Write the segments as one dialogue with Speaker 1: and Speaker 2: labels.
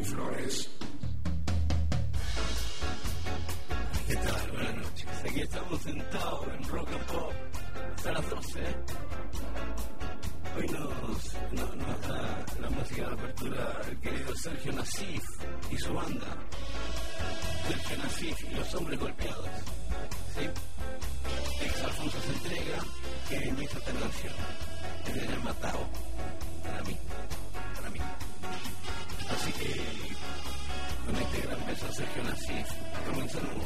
Speaker 1: Y Flores.
Speaker 2: ¿Qué tal? Buenas noches. Aquí estamos sentados en Rock and Pop hasta las 12. Hoy nos, nos, da la música de apertura el querido Sergio Nasif y su banda. Sergio Nasif y los hombres golpeados. ¿Sí? Ex Alfonso se entrega que me hizo esta canción. Se llama Tao. Para mí. Así que, con este gran Sergio Nasif, comenzamos.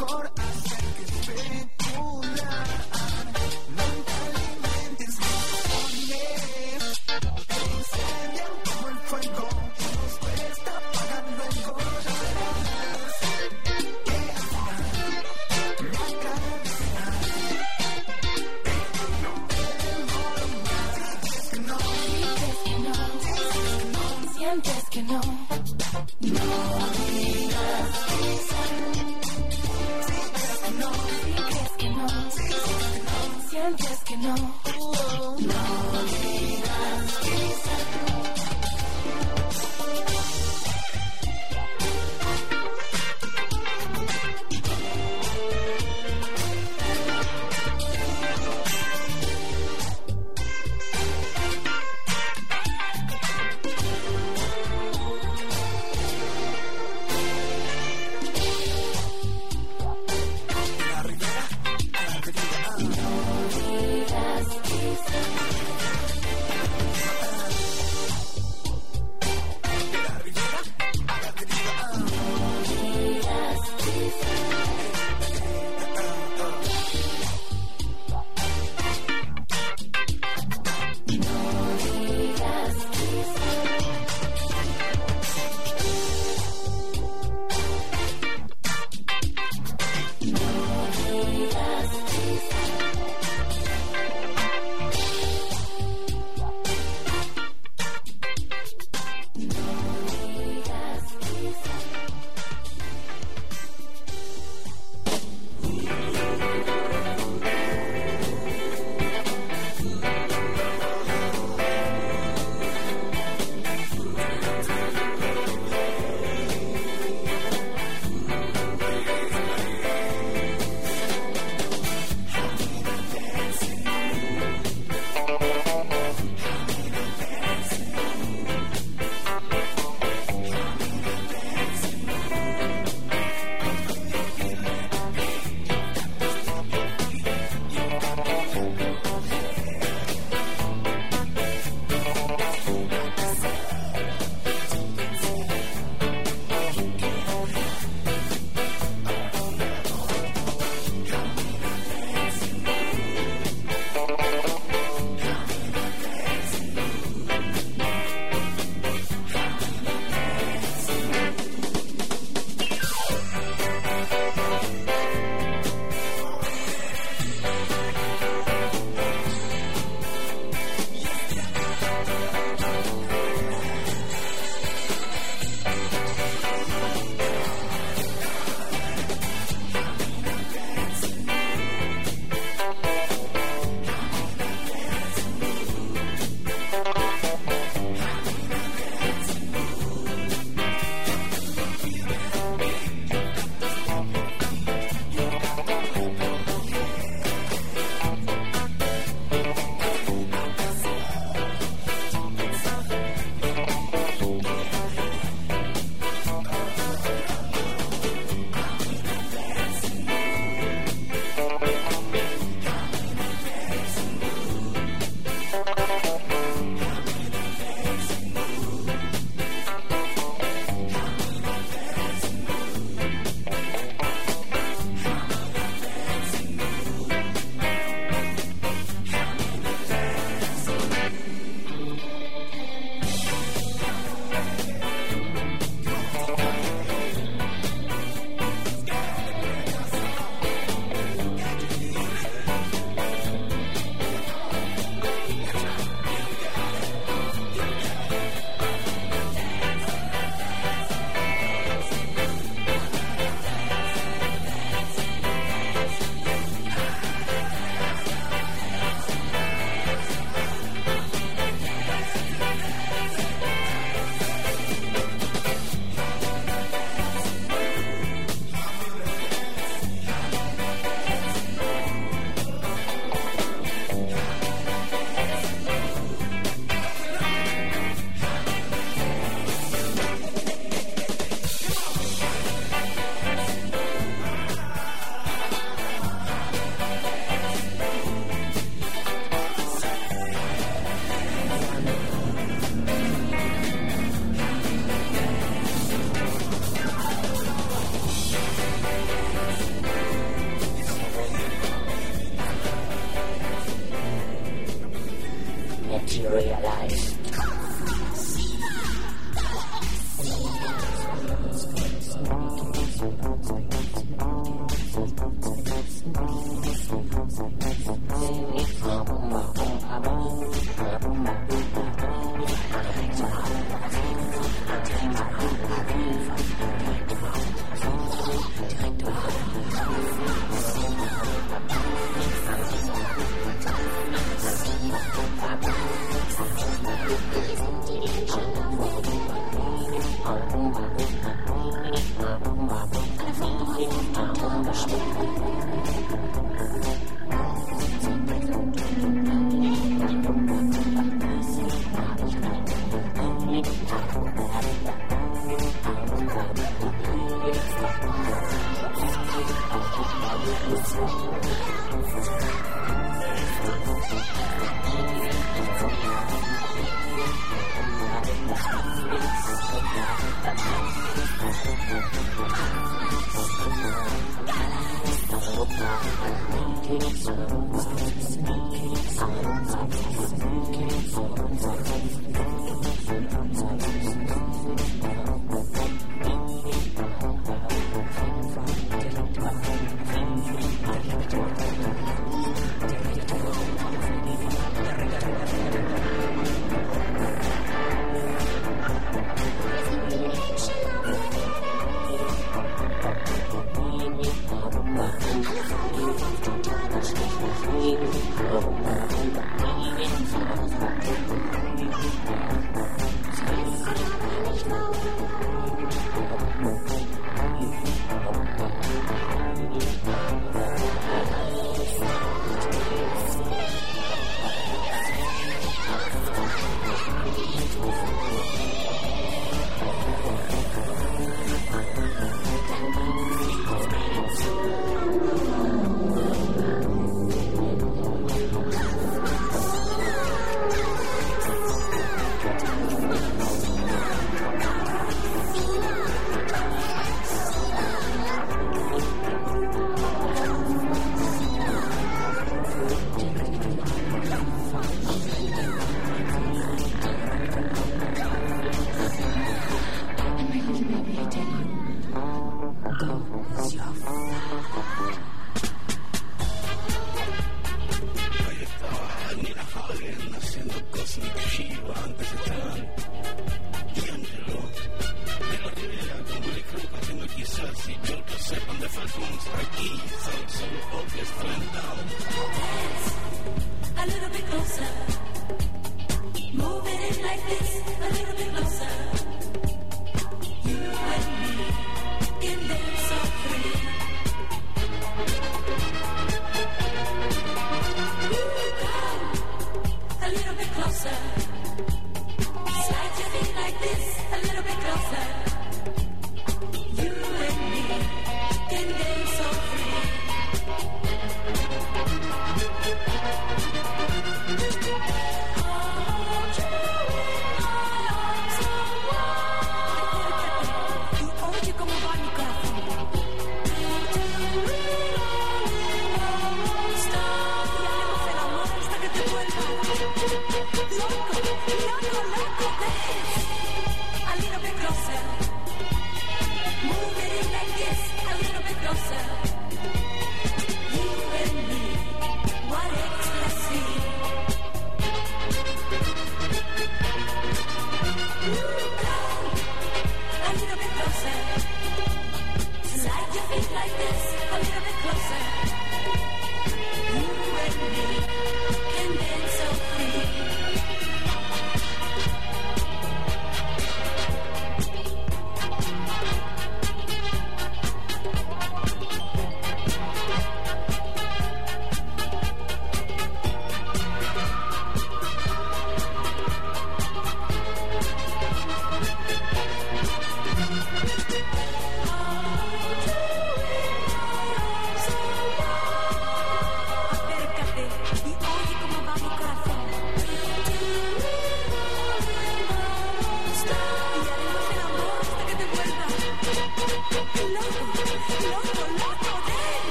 Speaker 1: Mejor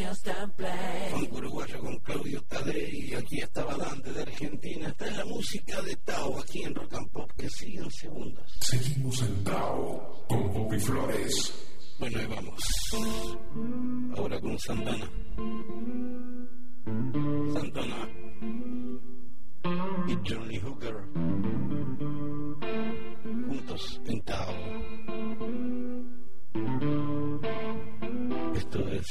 Speaker 1: hasta
Speaker 2: uruguayo con Claudio Tadei, aquí estaba Dante de Argentina. Esta es la música de Tao aquí en Rock and Pop, que siguen segundos.
Speaker 3: Seguimos en Tao con Poppy Flores.
Speaker 2: Bueno, ahí vamos. Ahora con Santana. Santana y Johnny Hooker juntos en Tao. Esto es.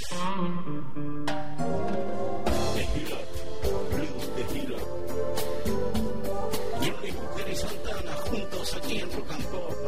Speaker 2: The Hero, Blues The Hero. Yo y Santana juntos aquí en Rocampo.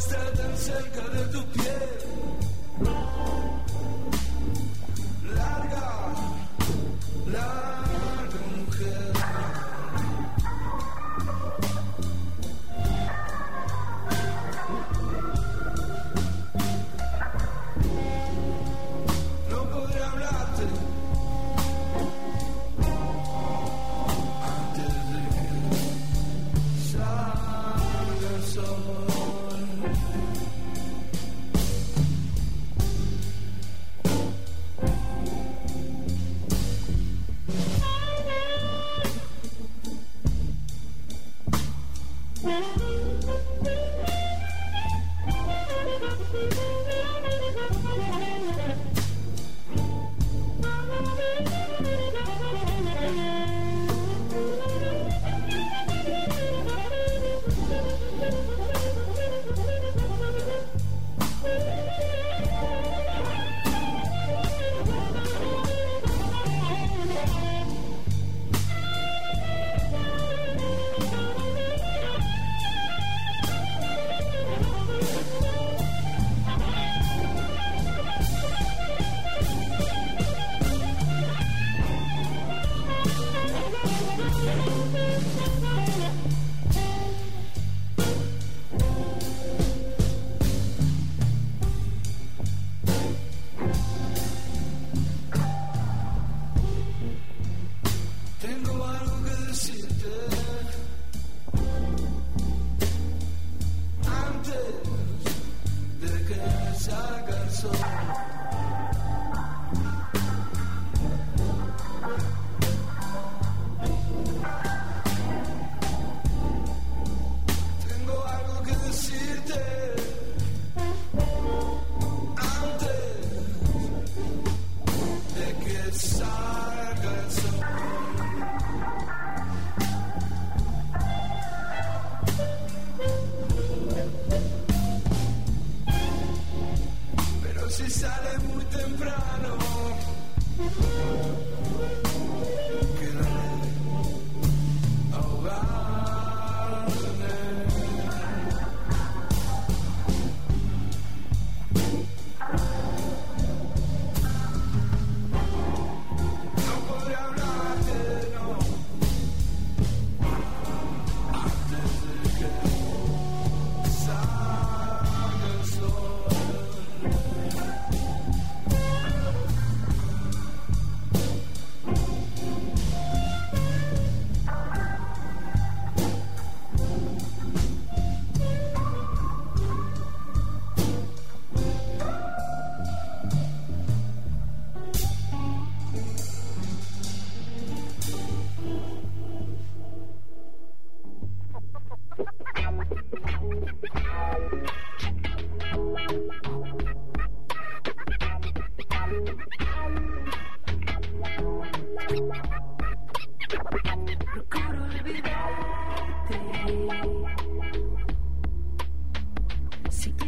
Speaker 4: está tan cerca de tu piel.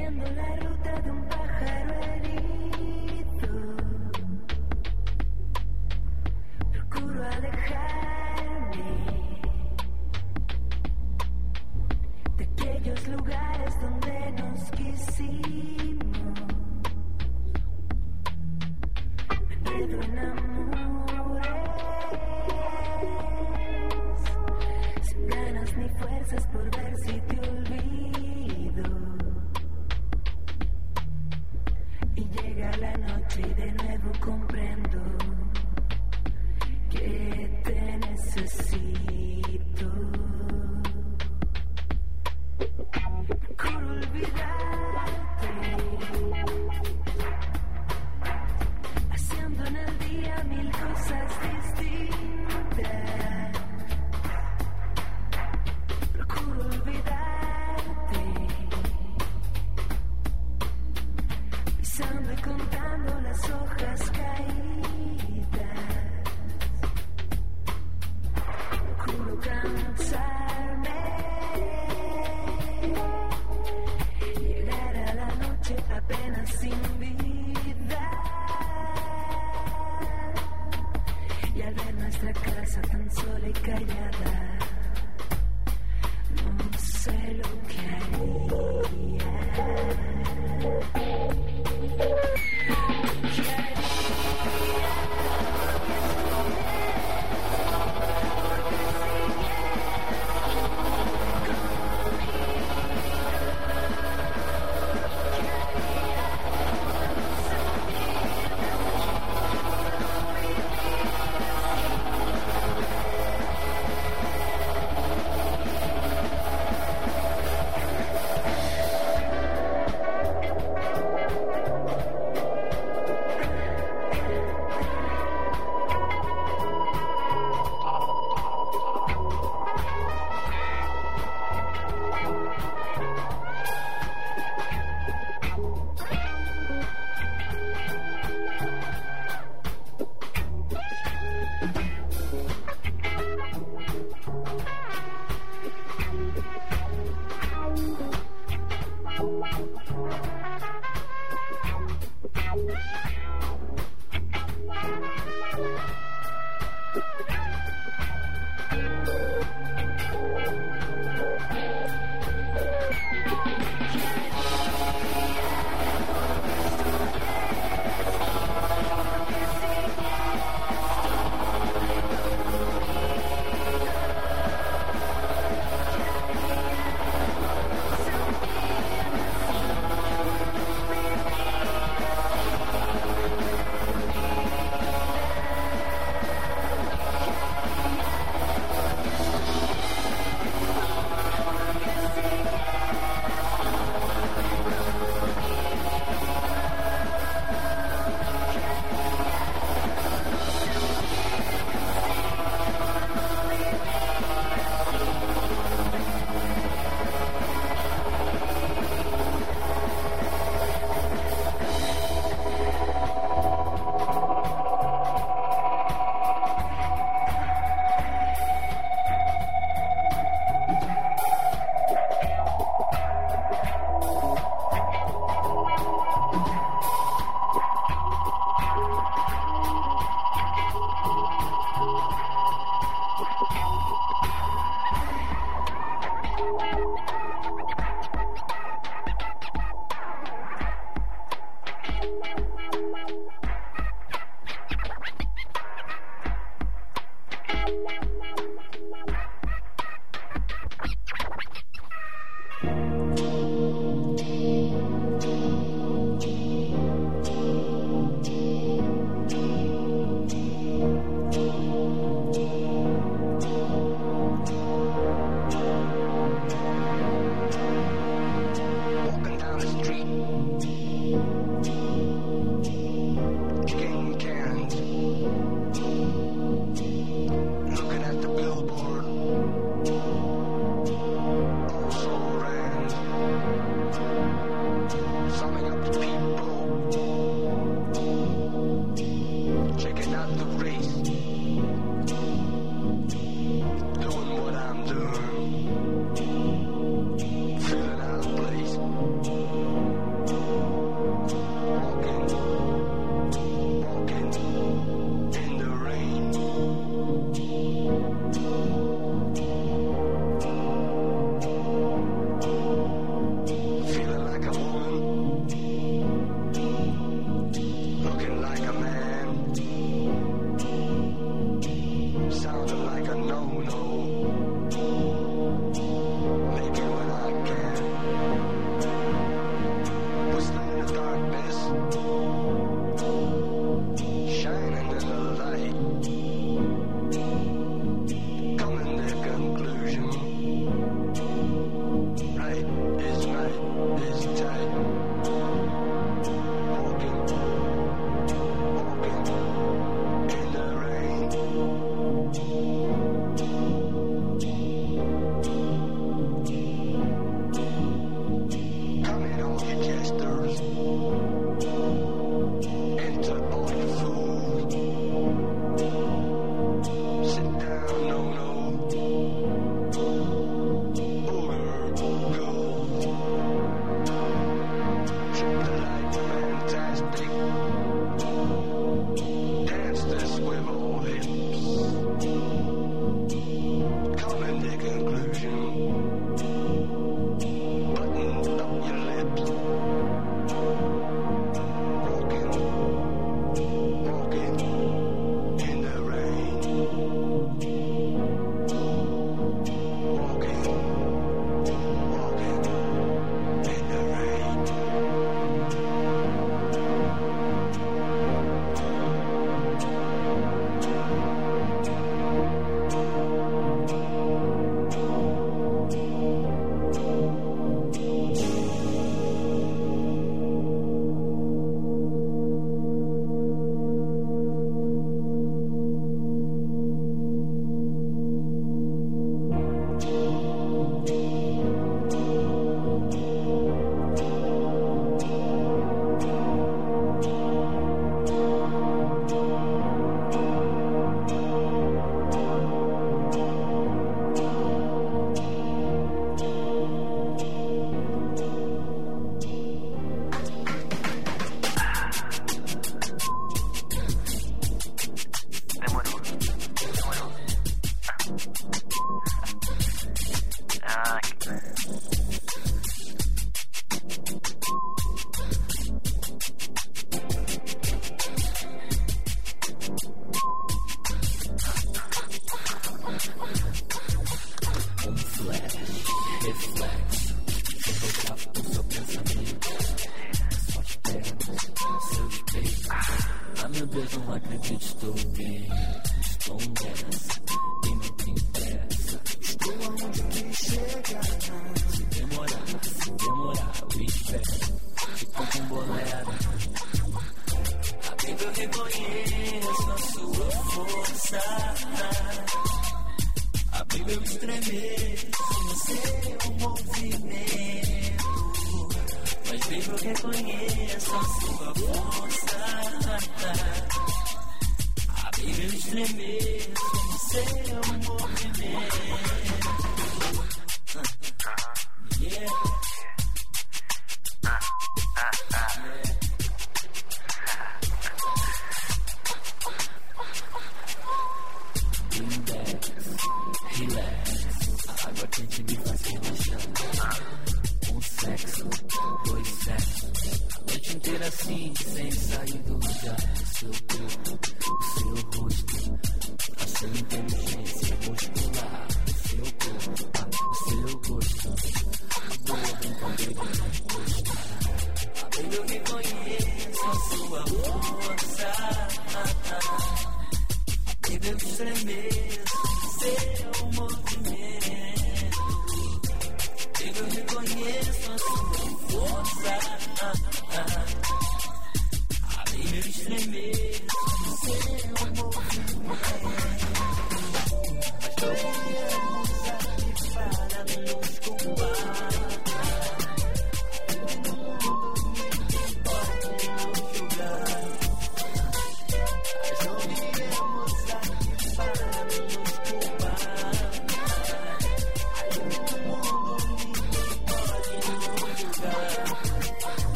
Speaker 5: Siguiendo la ruta de un pájaro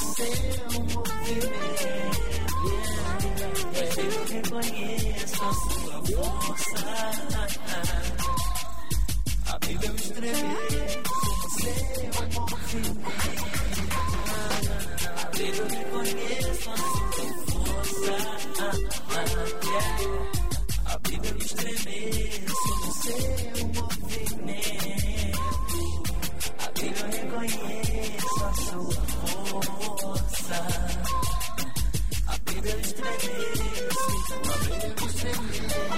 Speaker 6: seu movimento. É eu reconheço a sua força. A vida me estremer seu movimento. A vida eu reconheço a sua força. A vida eu estremeço no seu movimento. A vida eu reconheço a sua. A vida é um a
Speaker 5: vida.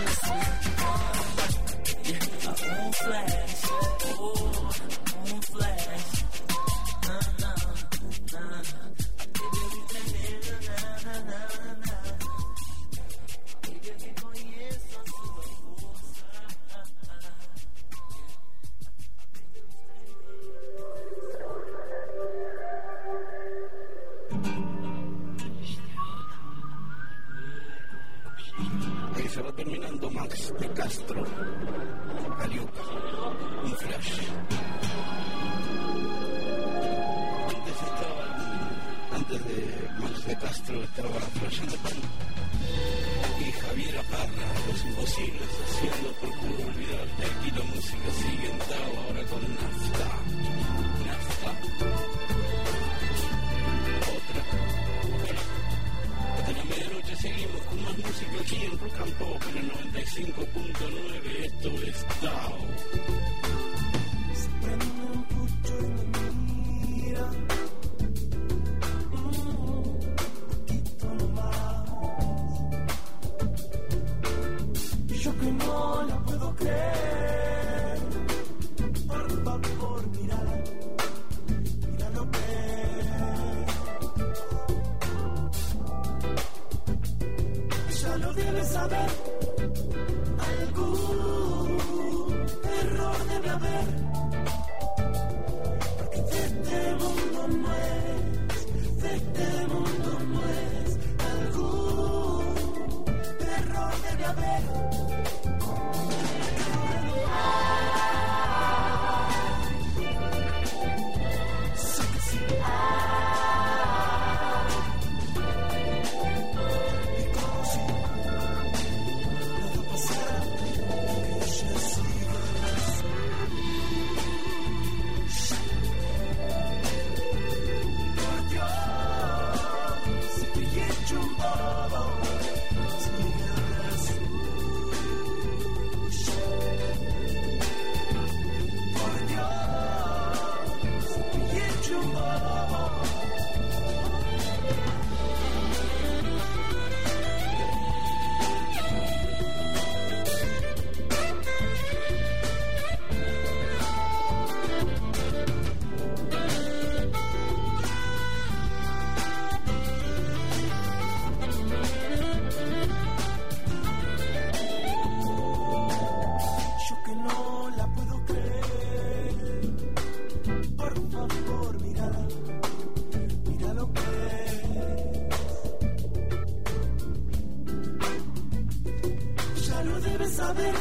Speaker 5: Saber.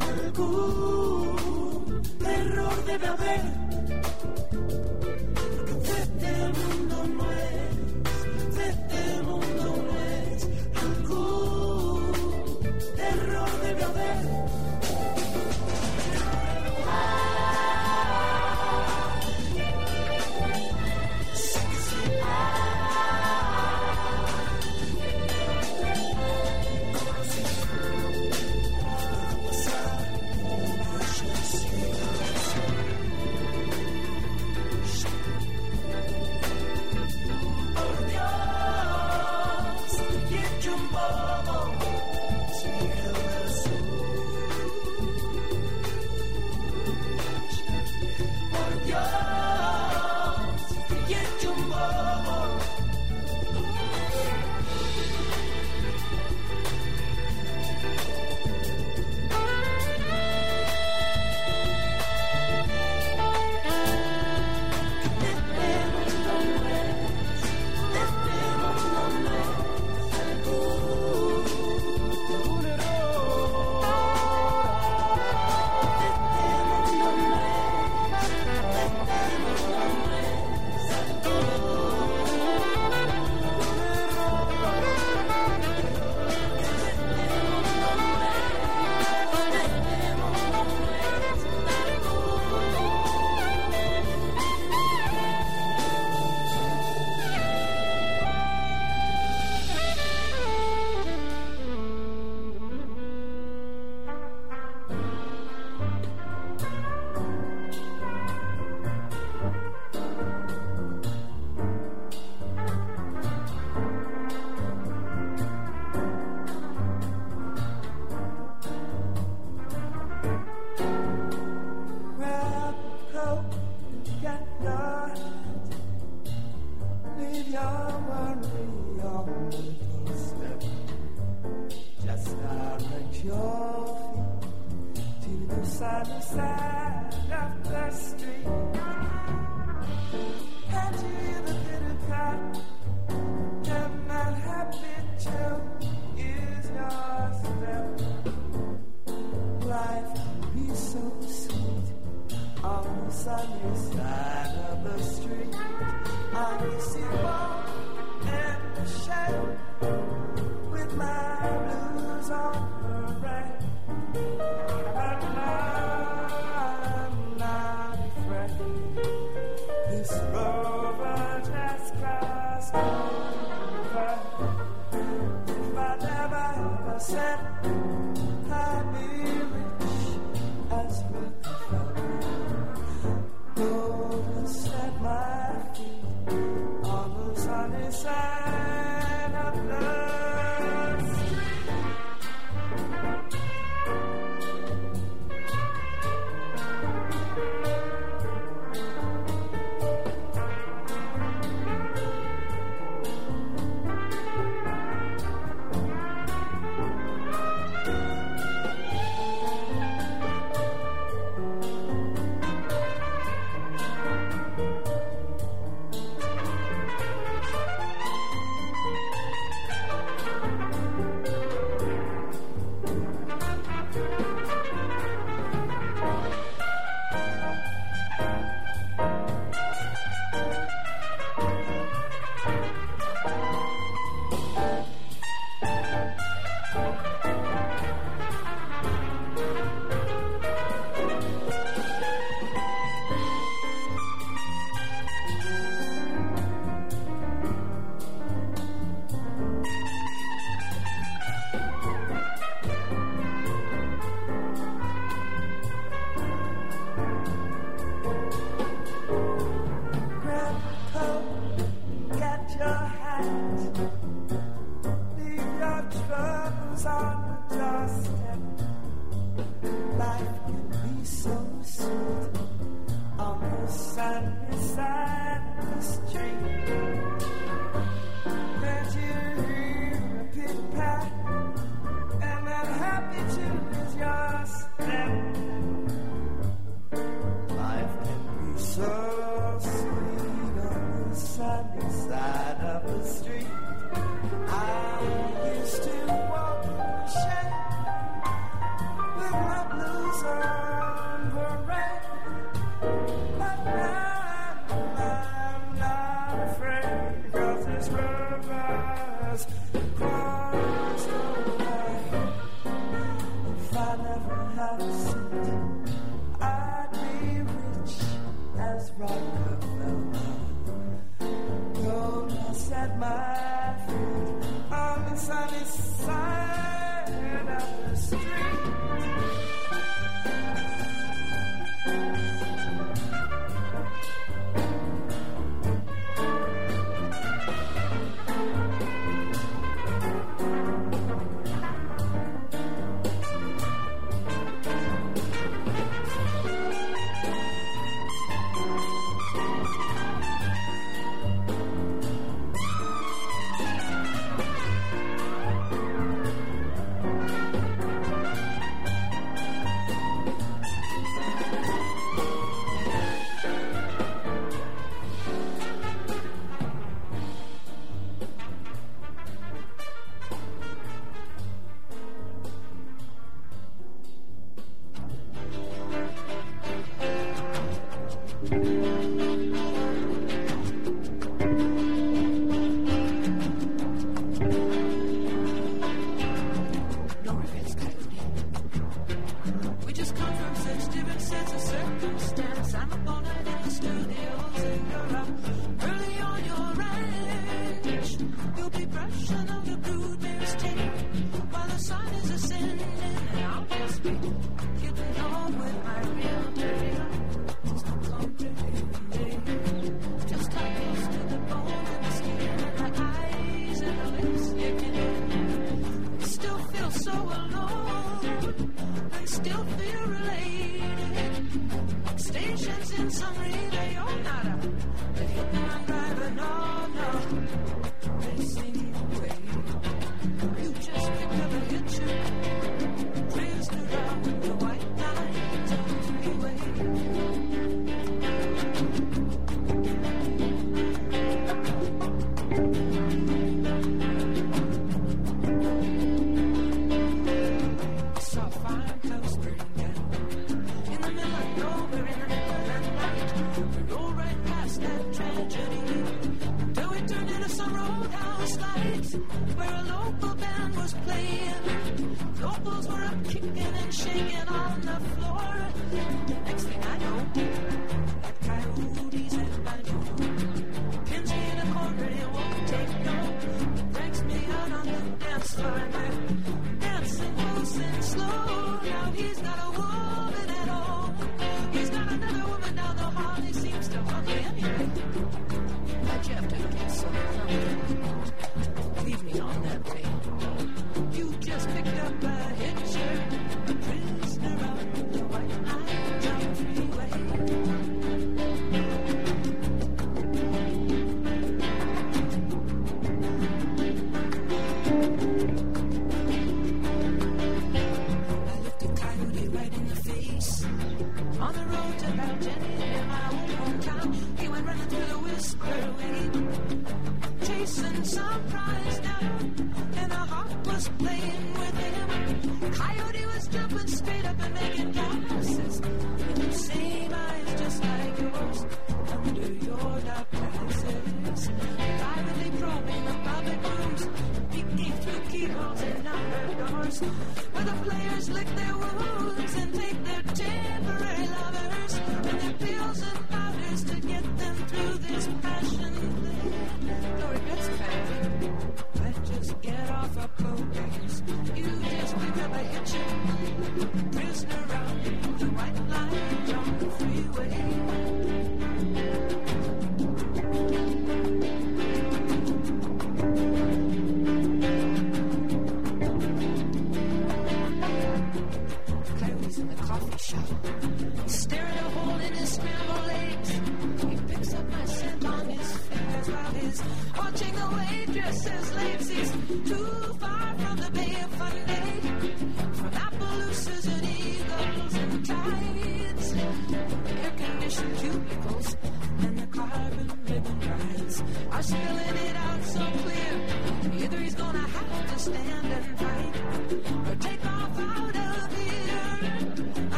Speaker 5: Algún error debe haber.